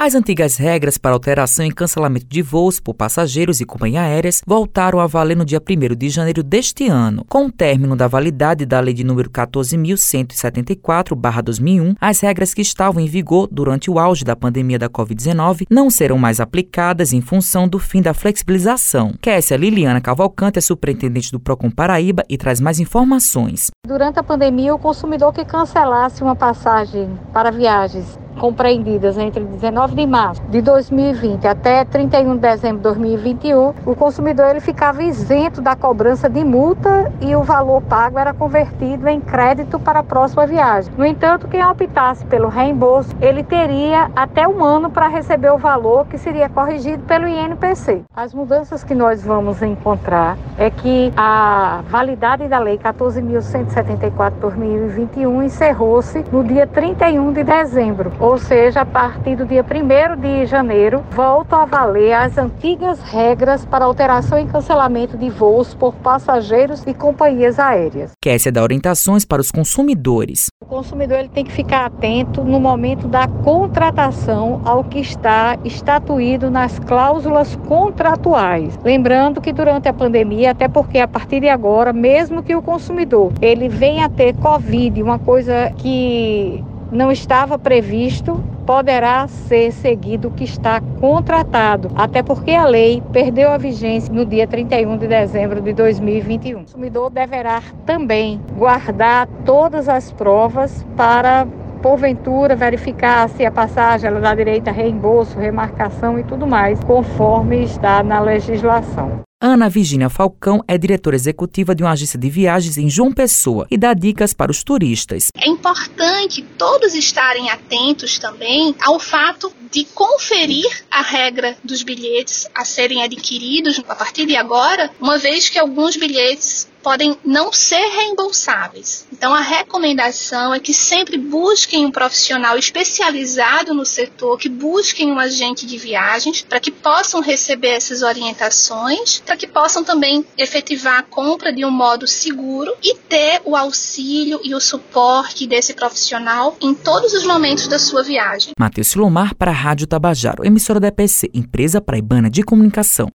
As antigas regras para alteração e cancelamento de voos por passageiros e companhias aéreas voltaram a valer no dia 1 de janeiro deste ano. Com o término da validade da Lei de número 14.174-2001, as regras que estavam em vigor durante o auge da pandemia da Covid-19 não serão mais aplicadas em função do fim da flexibilização. Kessia Liliana Cavalcante é superintendente do Procon Paraíba e traz mais informações. Durante a pandemia, o consumidor que cancelasse uma passagem para viagens compreendidas entre 19 de março de 2020 até 31 de dezembro de 2021, o consumidor ele ficava isento da cobrança de multa e o valor pago era convertido em crédito para a próxima viagem. No entanto, quem optasse pelo reembolso, ele teria até um ano para receber o valor que seria corrigido pelo INPC. As mudanças que nós vamos encontrar é que a validade da Lei 14.174/2021 encerrou-se no dia 31 de dezembro, ou seja, a partir do dia 1 de janeiro, voltam a valer as antigas regras para alteração e cancelamento de voos por passageiros e companhias aéreas. Kessia dá orientações para os consumidores. O consumidor ele tem que ficar atento no momento da contratação ao que está estatuído nas cláusulas contratuais. Lembrando que durante a pandemia, até porque a partir de agora, mesmo que o consumidor ele venha a ter Covid, uma coisa que não estava previsto, poderá ser seguido o que está contratado, até porque a lei perdeu a vigência no dia 31 de dezembro de 2021. O consumidor deverá também guardar todas as provas para porventura verificar se a passagem ela dá direito a reembolso, remarcação e tudo mais, conforme está na legislação. Ana Virginia Falcão é diretora executiva de uma agência de viagens em João Pessoa e dá dicas para os turistas. É importante todos estarem atentos também ao fato de conferir a regra dos bilhetes a serem adquiridos a partir de agora, uma vez que alguns bilhetes podem não ser reembolsáveis. Então, a recomendação é que sempre busquem um profissional especializado no setor, que busquem um agente de viagens, para que possam receber essas orientações, para que possam também efetivar a compra de um modo seguro e ter o auxílio e o suporte desse profissional em todos os momentos da sua viagem. Matheus Silomar para a Rádio Tabajaro, emissora da EPC, empresa praibana de comunicação.